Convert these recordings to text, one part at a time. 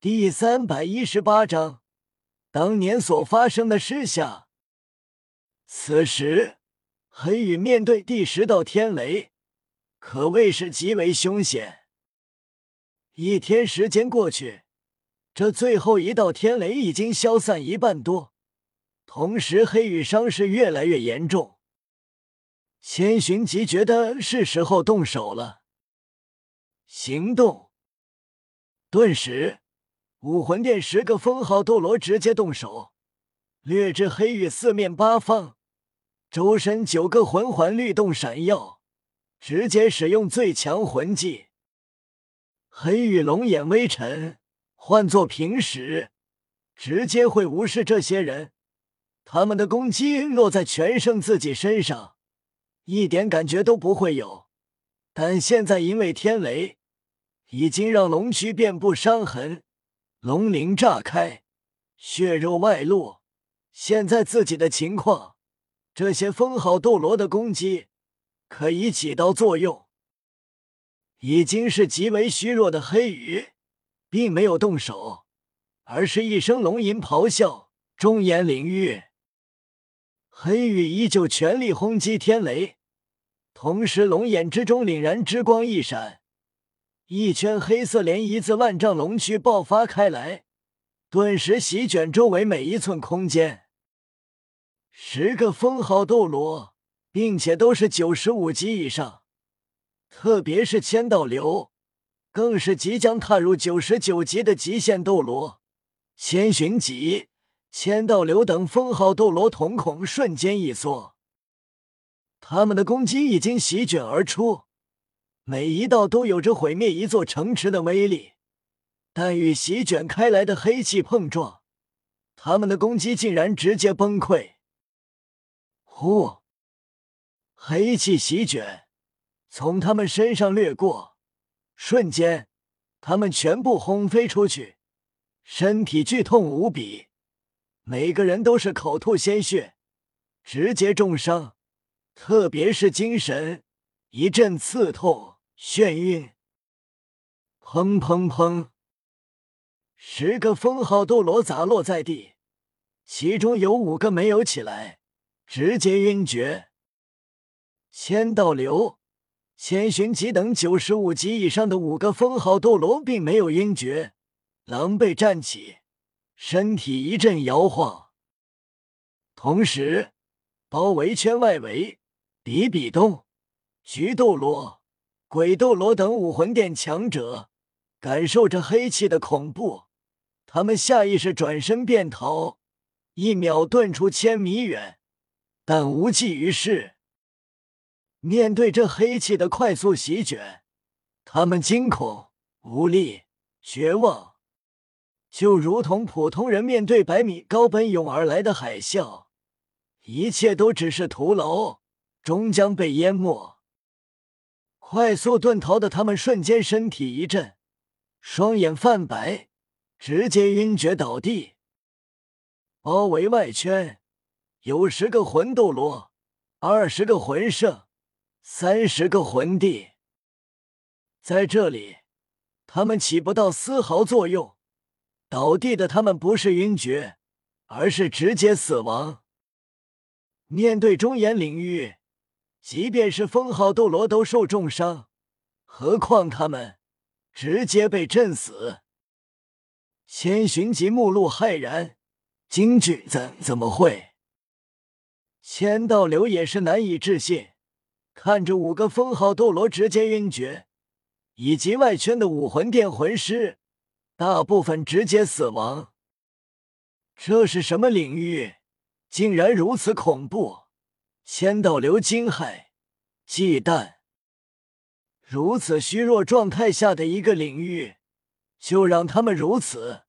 第三百一十八章，当年所发生的事下。此时，黑羽面对第十道天雷，可谓是极为凶险。一天时间过去，这最后一道天雷已经消散一半多，同时黑羽伤势越来越严重。千寻疾觉得是时候动手了，行动！顿时。武魂殿十个封号斗罗直接动手，掠至黑羽四面八方，周身九个魂环律动闪耀，直接使用最强魂技。黑羽龙眼微沉，换做平时，直接会无视这些人，他们的攻击落在全胜自己身上，一点感觉都不会有。但现在因为天雷，已经让龙躯遍布伤痕。龙鳞炸开，血肉外露。现在自己的情况，这些封号斗罗的攻击可以起到作用。已经是极为虚弱的黑羽，并没有动手，而是一声龙吟咆哮，中言领域。黑羽依旧全力轰击天雷，同时龙眼之中凛然之光一闪。一圈黑色涟漪自万丈龙躯爆发开来，顿时席卷周围每一寸空间。十个封号斗罗，并且都是九十五级以上，特别是千道流，更是即将踏入九十九级的极限斗罗。千寻疾、千道流等封号斗罗瞳孔瞬间一缩，他们的攻击已经席卷而出。每一道都有着毁灭一座城池的威力，但与席卷开来的黑气碰撞，他们的攻击竟然直接崩溃。呼！黑气席卷，从他们身上掠过，瞬间，他们全部轰飞出去，身体剧痛无比，每个人都是口吐鲜血，直接重伤，特别是精神一阵刺痛。眩晕，砰砰砰！十个封号斗罗砸落在地，其中有五个没有起来，直接晕厥。千道流、千寻疾等九十五级以上的五个封号斗罗并没有晕厥，狼狈站起，身体一阵摇晃。同时，包围圈外围，比比东、菊斗罗。鬼斗罗等武魂殿强者感受着黑气的恐怖，他们下意识转身便逃，一秒遁出千米远，但无济于事。面对这黑气的快速席卷，他们惊恐、无力、绝望，就如同普通人面对百米高奔涌而来的海啸，一切都只是徒劳，终将被淹没。快速遁逃的他们瞬间身体一震，双眼泛白，直接晕厥倒地。包围外圈有十个魂斗罗，二十个魂圣，三十个魂帝。在这里，他们起不到丝毫作用。倒地的他们不是晕厥，而是直接死亡。面对中炎领域。即便是封号斗罗都受重伤，何况他们直接被震死。千寻疾目露骇然，惊惧怎怎么会？千道流也是难以置信，看着五个封号斗罗直接晕厥，以及外圈的武魂殿魂师，大部分直接死亡。这是什么领域？竟然如此恐怖！千道流惊骇、忌惮，如此虚弱状态下的一个领域，就让他们如此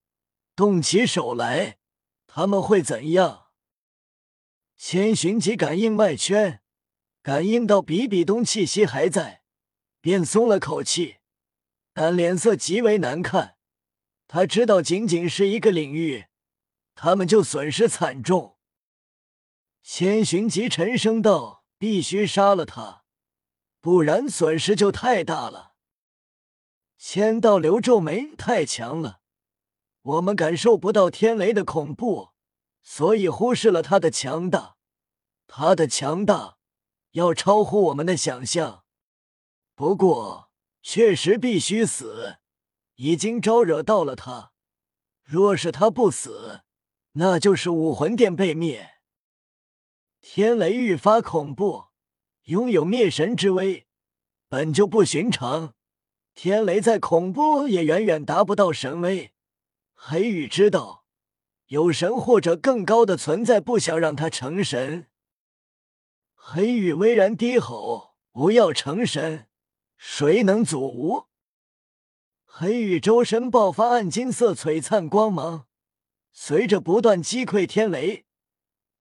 动起手来，他们会怎样？千寻疾感应外圈，感应到比比东气息还在，便松了口气，但脸色极为难看。他知道，仅仅是一个领域，他们就损失惨重。千寻疾沉声道：“必须杀了他，不然损失就太大了。”千道流皱眉：“太强了，我们感受不到天雷的恐怖，所以忽视了他的强大。他的强大要超乎我们的想象。不过，确实必须死，已经招惹到了他。若是他不死，那就是武魂殿被灭。天雷愈发恐怖，拥有灭神之威，本就不寻常。天雷再恐怖，也远远达不到神威。黑羽知道，有神或者更高的存在不想让他成神。黑羽巍然低吼：“不要成神，谁能阻吾？”黑羽周身爆发暗金色璀璨光芒，随着不断击溃天雷，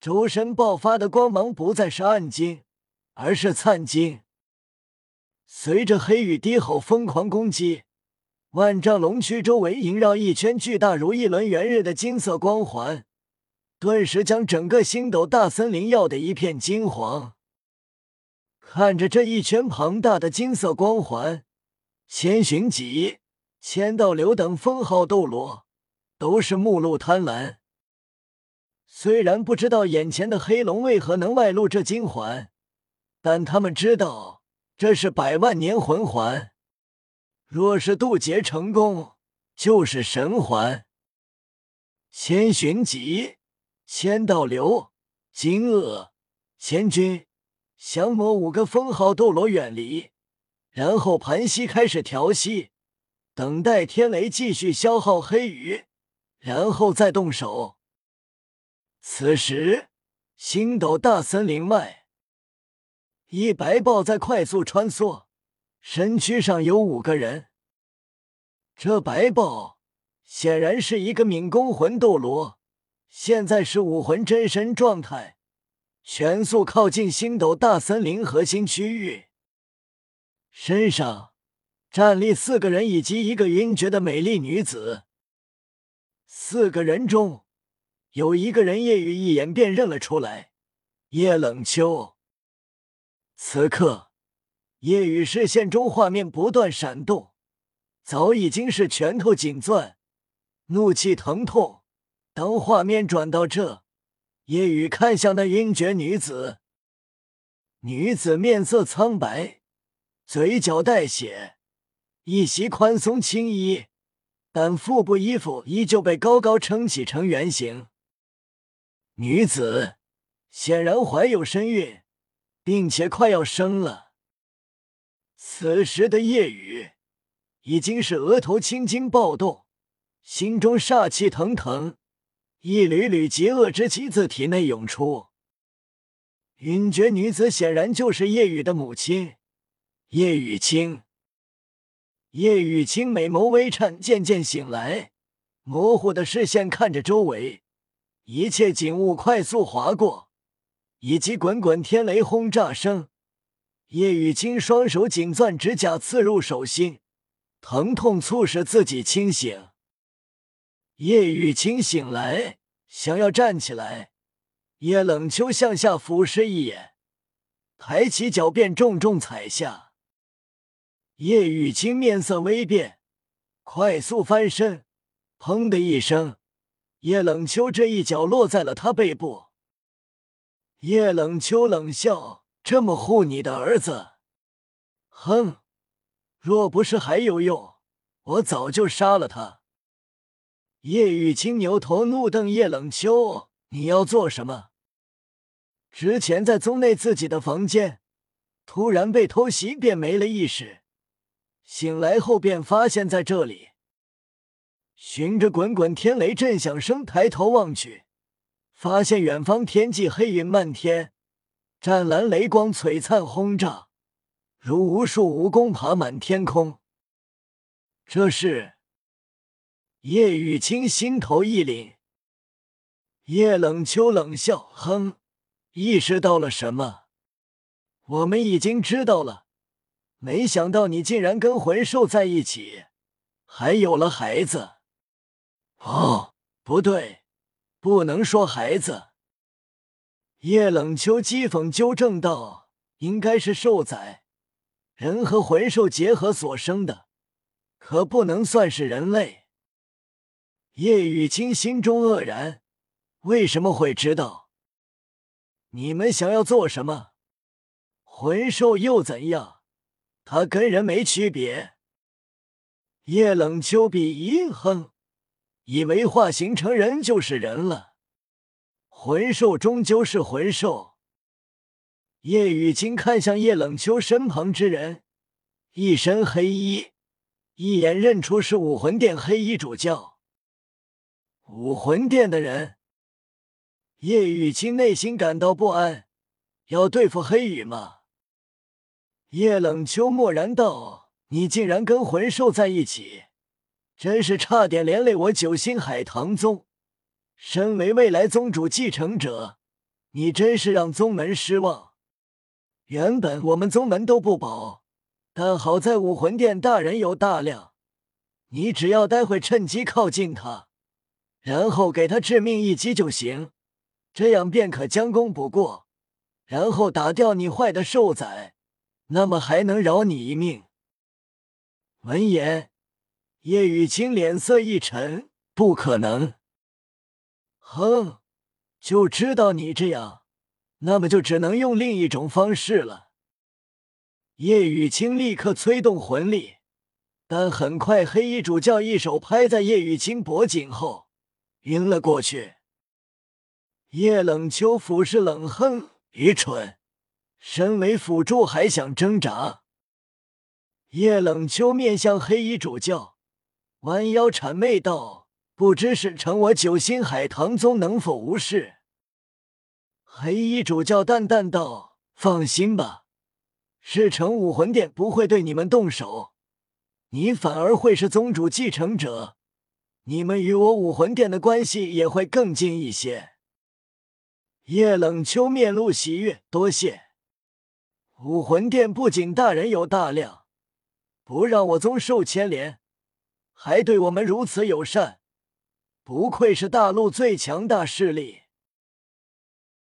周身爆发的光芒不再是暗金，而是灿金。随着黑羽低吼疯狂攻击，万丈龙躯周围萦绕一圈巨大如一轮圆日的金色光环，顿时将整个星斗大森林耀得一片金黄。看着这一圈庞大的金色光环，千寻疾、千道流等封号斗罗都是目露贪婪。虽然不知道眼前的黑龙为何能外露这金环，但他们知道这是百万年魂环。若是渡劫成功，就是神环。千寻疾、千道流、金鳄、千钧。降魔五个封号斗罗远离，然后盘膝开始调息，等待天雷继续消耗黑羽，然后再动手。此时，星斗大森林外，一白豹在快速穿梭，身躯上有五个人。这白豹显然是一个敏攻魂斗罗，现在是武魂真身状态。全速靠近星斗大森林核心区域，身上站立四个人以及一个晕厥的美丽女子。四个人中有一个人，夜雨一眼便认了出来，叶冷秋。此刻，叶雨视线中画面不断闪动，早已经是拳头紧攥，怒气疼痛。当画面转到这。夜雨看向那晕厥女子，女子面色苍白，嘴角带血，一袭宽松青衣，但腹部衣服依旧被高高撑起成圆形。女子显然怀有身孕，并且快要生了。此时的夜雨已经是额头青筋暴动，心中煞气腾腾。一缕缕极恶之气自体内涌出。晕厥女子显然就是叶雨的母亲叶雨清。叶雨清美眸微颤，渐渐醒来，模糊的视线看着周围，一切景物快速划过，以及滚滚天雷轰炸声。叶雨清双手紧攥指甲，刺入手心，疼痛促使自己清醒。叶雨清醒来，想要站起来，叶冷秋向下俯视一眼，抬起脚便重重踩下。叶雨清面色微变，快速翻身，砰的一声，叶冷秋这一脚落在了他背部。叶冷秋冷笑：“这么护你的儿子？哼，若不是还有用，我早就杀了他。”叶雨清扭头怒瞪叶冷秋：“你要做什么？”之前在宗内自己的房间，突然被偷袭，便没了意识。醒来后便发现在这里，循着滚滚天雷震响声抬头望去，发现远方天际黑云漫天，湛蓝雷光璀璨轰炸，如无数蜈蚣爬满天空。这是。叶雨清心头一凛，叶冷秋冷笑：“哼，意识到了什么？我们已经知道了。没想到你竟然跟魂兽在一起，还有了孩子。哦，不对，不能说孩子。”叶冷秋讥讽纠正道：“应该是兽崽，人和魂兽结合所生的，可不能算是人类。”叶雨清心中愕然，为什么会知道？你们想要做什么？魂兽又怎样？他跟人没区别。叶冷秋鄙一哼，以为化形成人就是人了。魂兽终究是魂兽。叶雨清看向叶冷秋身旁之人，一身黑衣，一眼认出是武魂殿黑衣主教。武魂殿的人，叶雨清内心感到不安。要对付黑羽吗？叶冷秋默然道：“你竟然跟魂兽在一起，真是差点连累我九星海棠宗。身为未来宗主继承者，你真是让宗门失望。原本我们宗门都不保，但好在武魂殿大人有大量，你只要待会趁机靠近他。”然后给他致命一击就行，这样便可将功补过。然后打掉你坏的兽崽，那么还能饶你一命。闻言，叶雨清脸色一沉：“不可能！”哼，就知道你这样，那么就只能用另一种方式了。叶雨清立刻催动魂力，但很快黑衣主教一手拍在叶雨清脖颈后。晕了过去。叶冷秋俯视冷哼：“愚蠢，身为辅助还想挣扎？”叶冷秋面向黑衣主教，弯腰谄媚道：“不知使臣我九星海棠宗能否无事？”黑衣主教淡淡道：“放心吧，事成武魂殿不会对你们动手，你反而会是宗主继承者。”你们与我武魂殿的关系也会更近一些。叶冷秋面露喜悦，多谢武魂殿不仅大人有大量，不让我宗受牵连，还对我们如此友善，不愧是大陆最强大势力。